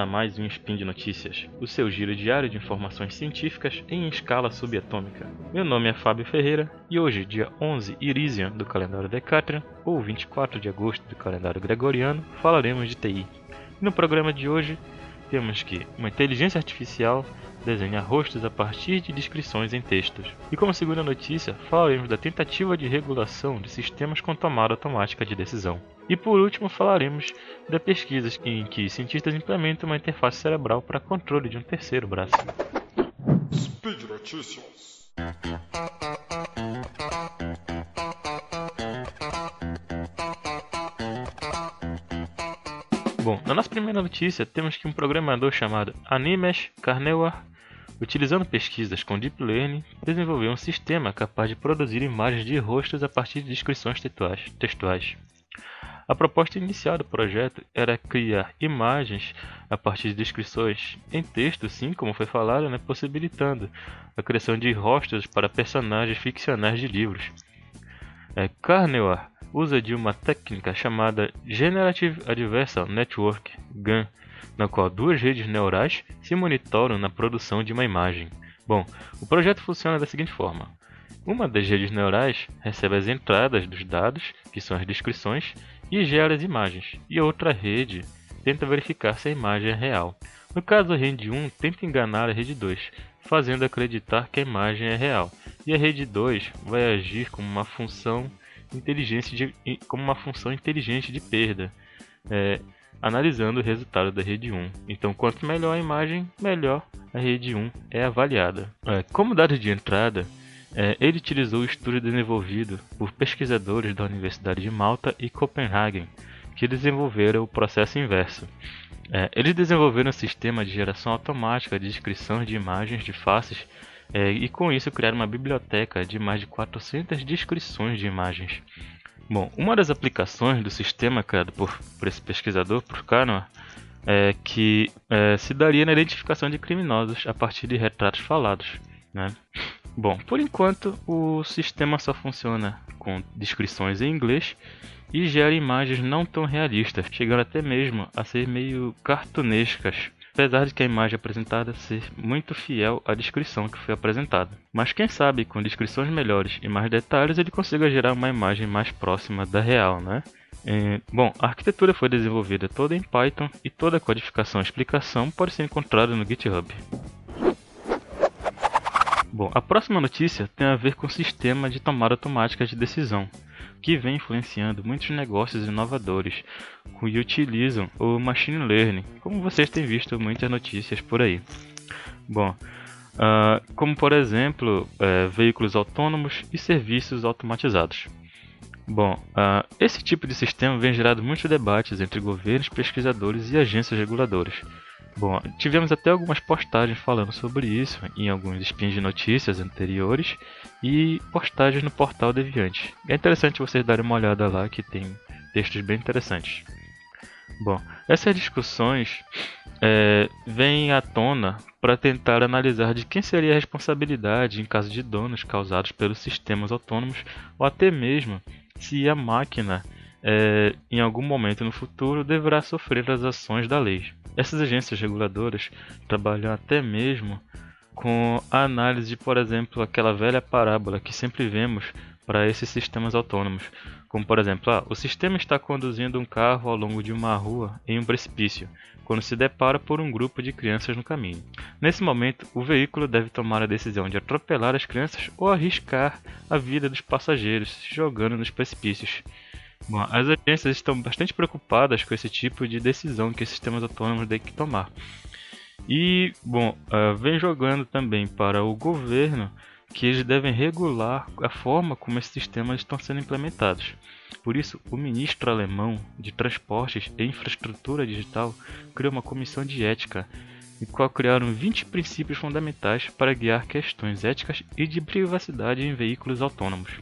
a mais um Spin de Notícias, o seu giro diário de informações científicas em escala subatômica. Meu nome é Fábio Ferreira e hoje, dia 11 Irisian do calendário Decatrian, ou 24 de agosto do calendário Gregoriano, falaremos de TI. No programa de hoje, temos que uma inteligência artificial desenha rostos a partir de descrições em textos. E como segunda notícia, falaremos da tentativa de regulação de sistemas com tomada automática de decisão. E por último, falaremos da pesquisa em que cientistas implementam uma interface cerebral para controle de um terceiro braço. Speed Notícias. Nossa primeira notícia temos que um programador chamado Animesh Karnewar, utilizando pesquisas com Deep Learning, desenvolveu um sistema capaz de produzir imagens de rostos a partir de descrições textuais. A proposta inicial do projeto era criar imagens a partir de descrições em texto, sim, como foi falado, né, possibilitando a criação de rostos para personagens ficcionais de livros. É, Carnewar usa de uma técnica chamada Generative Adversarial Network (GAN), na qual duas redes neurais se monitoram na produção de uma imagem. Bom, o projeto funciona da seguinte forma: uma das redes neurais recebe as entradas dos dados, que são as descrições, e gera as imagens, e a outra rede tenta verificar se a imagem é real. No caso, a rede 1 tenta enganar a rede 2, fazendo acreditar que a imagem é real, e a rede 2 vai agir como uma função inteligente de, como uma função inteligente de perda, é, analisando o resultado da rede 1. Então, quanto melhor a imagem, melhor a rede 1 é avaliada. É, como dado de entrada, é, ele utilizou o estudo desenvolvido por pesquisadores da Universidade de Malta e Copenhagen, que desenvolveram o processo inverso. É, eles desenvolveram um sistema de geração automática de descrições de imagens de faces é, e com isso criaram uma biblioteca de mais de 400 descrições de imagens. Bom, uma das aplicações do sistema criado por, por esse pesquisador, por Canoa, é que é, se daria na identificação de criminosos a partir de retratos falados. Né? Bom, por enquanto o sistema só funciona com descrições em inglês e gera imagens não tão realistas, chegando até mesmo a ser meio cartunescas apesar de que a imagem apresentada ser muito fiel à descrição que foi apresentada. Mas quem sabe com descrições melhores e mais detalhes ele consiga gerar uma imagem mais próxima da real, né? É, bom, a arquitetura foi desenvolvida toda em Python e toda a codificação e explicação pode ser encontrada no GitHub. Bom, a próxima notícia tem a ver com o sistema de tomada automática de decisão que vem influenciando muitos negócios inovadores que utilizam o machine learning, como vocês têm visto muitas notícias por aí. Bom, uh, como por exemplo, uh, veículos autônomos e serviços automatizados. Bom, uh, esse tipo de sistema vem gerando muitos debates entre governos, pesquisadores e agências reguladoras. Bom, tivemos até algumas postagens falando sobre isso em alguns spins de notícias anteriores e postagens no portal Deviante. É interessante vocês darem uma olhada lá que tem textos bem interessantes. Bom, essas discussões é, vêm à tona para tentar analisar de quem seria a responsabilidade em caso de danos causados pelos sistemas autônomos ou até mesmo se a máquina é, em algum momento no futuro deverá sofrer as ações da lei. Essas agências reguladoras trabalham até mesmo com a análise de, por exemplo, aquela velha parábola que sempre vemos para esses sistemas autônomos, como por exemplo, ah, o sistema está conduzindo um carro ao longo de uma rua em um precipício, quando se depara por um grupo de crianças no caminho. Nesse momento, o veículo deve tomar a decisão de atropelar as crianças ou arriscar a vida dos passageiros, jogando nos precipícios. Bom, as agências estão bastante preocupadas com esse tipo de decisão que sistemas autônomos têm que tomar. E, bom, uh, vem jogando também para o governo que eles devem regular a forma como esses sistemas estão sendo implementados. Por isso, o ministro alemão de Transportes e Infraestrutura Digital criou uma comissão de ética, em qual criaram 20 princípios fundamentais para guiar questões éticas e de privacidade em veículos autônomos.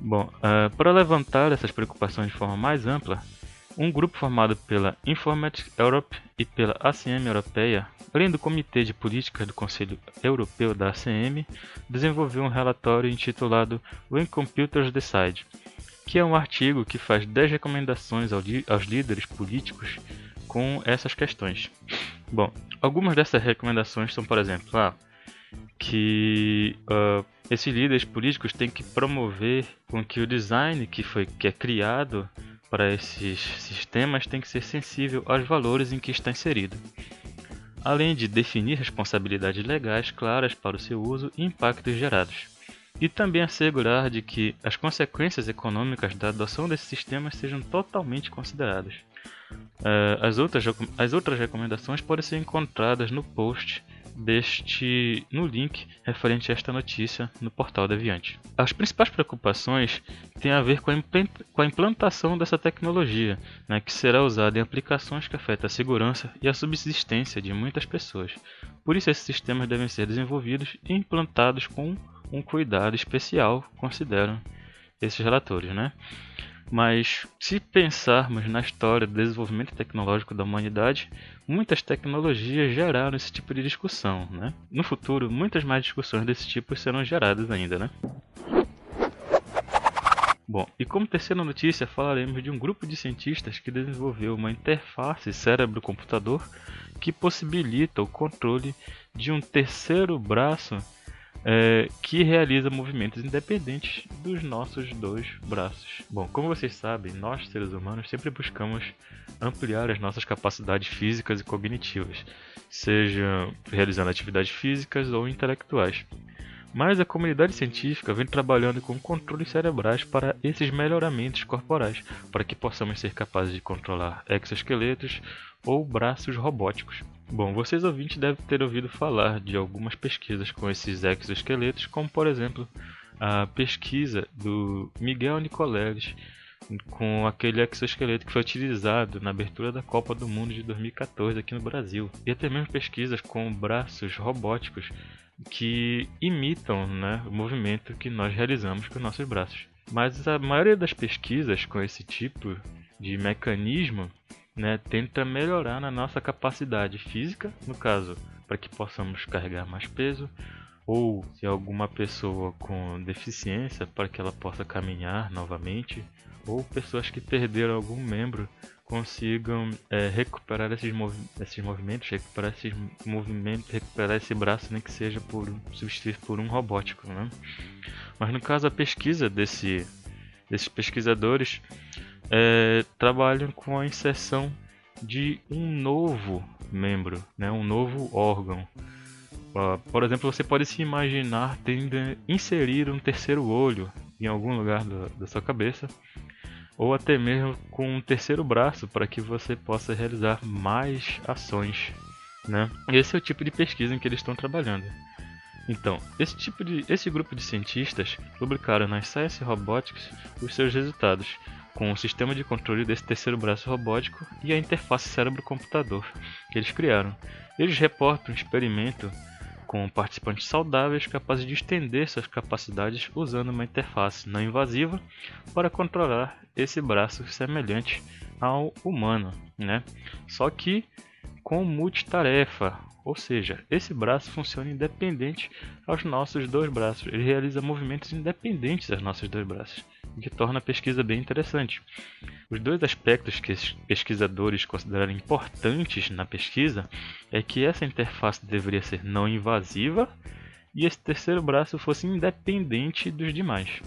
Bom, uh, para levantar essas preocupações de forma mais ampla, um grupo formado pela Informatics Europe e pela ACM Europeia, além do Comitê de Política do Conselho Europeu da ACM, desenvolveu um relatório intitulado When Computers Decide, que é um artigo que faz 10 recomendações aos líderes políticos com essas questões. Bom, algumas dessas recomendações são, por exemplo, ah, que uh, esses líderes políticos têm que promover com que o design que foi que é criado para esses sistemas tem que ser sensível aos valores em que está inserido, além de definir responsabilidades legais claras para o seu uso e impactos gerados, e também assegurar de que as consequências econômicas da adoção desses sistemas sejam totalmente consideradas. Uh, as, outras, as outras recomendações podem ser encontradas no post deste no link referente a esta notícia no portal Deviante. As principais preocupações têm a ver com a implantação dessa tecnologia, né, que será usada em aplicações que afetam a segurança e a subsistência de muitas pessoas. Por isso, esses sistemas devem ser desenvolvidos e implantados com um cuidado especial, consideram esses relatores. Né? Mas se pensarmos na história do desenvolvimento tecnológico da humanidade, muitas tecnologias geraram esse tipo de discussão. Né? No futuro, muitas mais discussões desse tipo serão geradas ainda. Né? Bom, e como terceira notícia, falaremos de um grupo de cientistas que desenvolveu uma interface cérebro-computador que possibilita o controle de um terceiro braço é, que realiza movimentos independentes dos nossos dois braços. Bom, como vocês sabem, nós seres humanos sempre buscamos ampliar as nossas capacidades físicas e cognitivas, seja realizando atividades físicas ou intelectuais. Mas a comunidade científica vem trabalhando com controles cerebrais para esses melhoramentos corporais, para que possamos ser capazes de controlar exoesqueletos ou braços robóticos. Bom, vocês ouvintes devem ter ouvido falar de algumas pesquisas com esses exoesqueletos, como por exemplo a pesquisa do Miguel Nicoleles com aquele exoesqueleto que foi utilizado na abertura da Copa do Mundo de 2014 aqui no Brasil. E até mesmo pesquisas com braços robóticos que imitam né, o movimento que nós realizamos com nossos braços. Mas a maioria das pesquisas com esse tipo de mecanismo né, tenta melhorar na nossa capacidade física, no caso, para que possamos carregar mais peso, ou se alguma pessoa com deficiência, para que ela possa caminhar novamente, ou pessoas que perderam algum membro consigam é, recuperar esses, movi esses movimentos, recuperar esses movimentos, recuperar esse braço, nem que seja por substituir por um robótico, né? Mas no caso a pesquisa desse, desses pesquisadores é, trabalham com a inserção de um novo membro, né, um novo órgão. Uh, por exemplo, você pode se imaginar tendo inserir um terceiro olho em algum lugar do, da sua cabeça, ou até mesmo com um terceiro braço para que você possa realizar mais ações. Né? Esse é o tipo de pesquisa em que eles estão trabalhando. Então, esse, tipo de, esse grupo de cientistas publicaram na Science Robotics os seus resultados, com o sistema de controle desse terceiro braço robótico e a interface cérebro-computador que eles criaram. Eles reportam um experimento com participantes saudáveis capazes de estender suas capacidades usando uma interface não invasiva para controlar esse braço semelhante ao humano, né? Só que com multitarefa, ou seja, esse braço funciona independente aos nossos dois braços. Ele realiza movimentos independentes aos nossos dois braços o que torna a pesquisa bem interessante. Os dois aspectos que os pesquisadores consideraram importantes na pesquisa é que essa interface deveria ser não invasiva e esse terceiro braço fosse independente dos demais.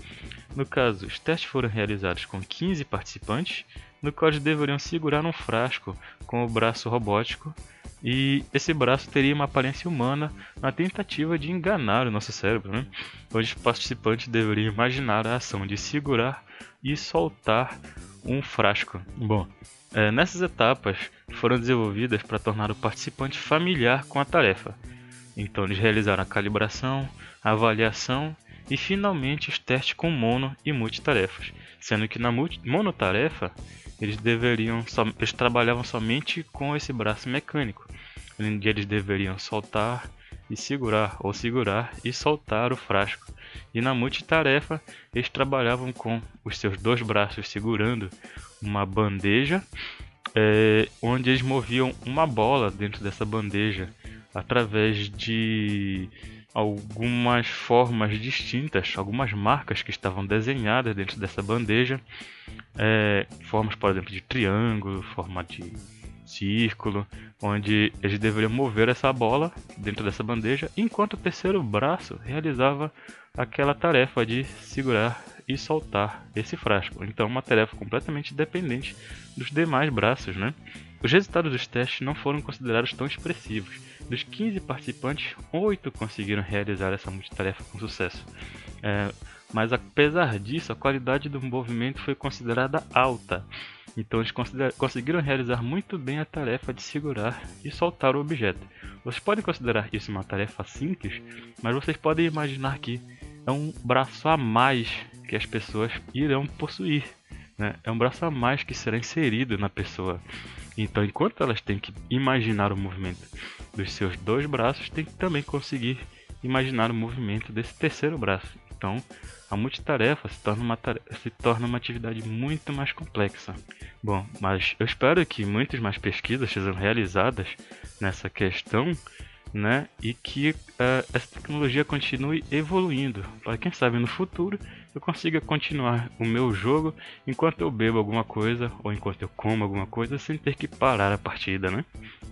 No caso, os testes foram realizados com 15 participantes, no qual eles deveriam segurar um frasco com o braço robótico e esse braço teria uma aparência humana na tentativa de enganar o nosso cérebro, né? onde os participantes deveriam imaginar a ação de segurar e soltar um frasco. Bom, é, nessas etapas foram desenvolvidas para tornar o participante familiar com a tarefa. Então eles realizaram a calibração, a avaliação e finalmente os testes com mono e multitarefas, sendo que na monotarefa eles deveriam eles trabalhavam somente com esse braço mecânico, onde eles deveriam soltar e segurar ou segurar e soltar o frasco. E na multitarefa eles trabalhavam com os seus dois braços segurando uma bandeja, é, onde eles moviam uma bola dentro dessa bandeja através de algumas formas distintas, algumas marcas que estavam desenhadas dentro dessa bandeja, é, formas, por exemplo, de triângulo, forma de círculo, onde eles deveriam mover essa bola dentro dessa bandeja, enquanto o terceiro braço realizava aquela tarefa de segurar e soltar esse frasco. Então, uma tarefa completamente dependente dos demais braços, né? Os resultados dos testes não foram considerados tão expressivos. Dos 15 participantes, 8 conseguiram realizar essa multitarefa com sucesso. É, mas apesar disso, a qualidade do movimento foi considerada alta. Então eles conseguiram realizar muito bem a tarefa de segurar e soltar o objeto. Vocês podem considerar isso uma tarefa simples, mas vocês podem imaginar que é um braço a mais que as pessoas irão possuir. Né? É um braço a mais que será inserido na pessoa. Então, enquanto elas têm que imaginar o movimento dos seus dois braços, tem que também conseguir imaginar o movimento desse terceiro braço. Então, a multitarefa se torna uma, se torna uma atividade muito mais complexa. Bom, mas eu espero que muitas mais pesquisas sejam realizadas nessa questão né? E que uh, essa tecnologia continue evoluindo, para quem sabe no futuro eu consiga continuar o meu jogo enquanto eu bebo alguma coisa ou enquanto eu como alguma coisa sem ter que parar a partida, né?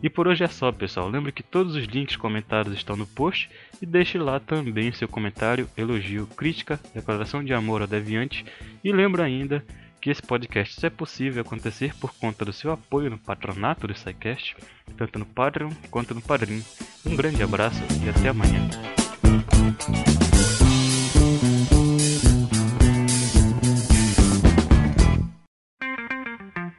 E por hoje é só, pessoal. Lembre que todos os links comentados estão no post e deixe lá também seu comentário, elogio, crítica, declaração de amor ao Deviante e lembra ainda que esse podcast só é possível acontecer por conta do seu apoio no patronato do SciCast, tanto no Patreon quanto no Padrim. Um grande abraço e até amanhã.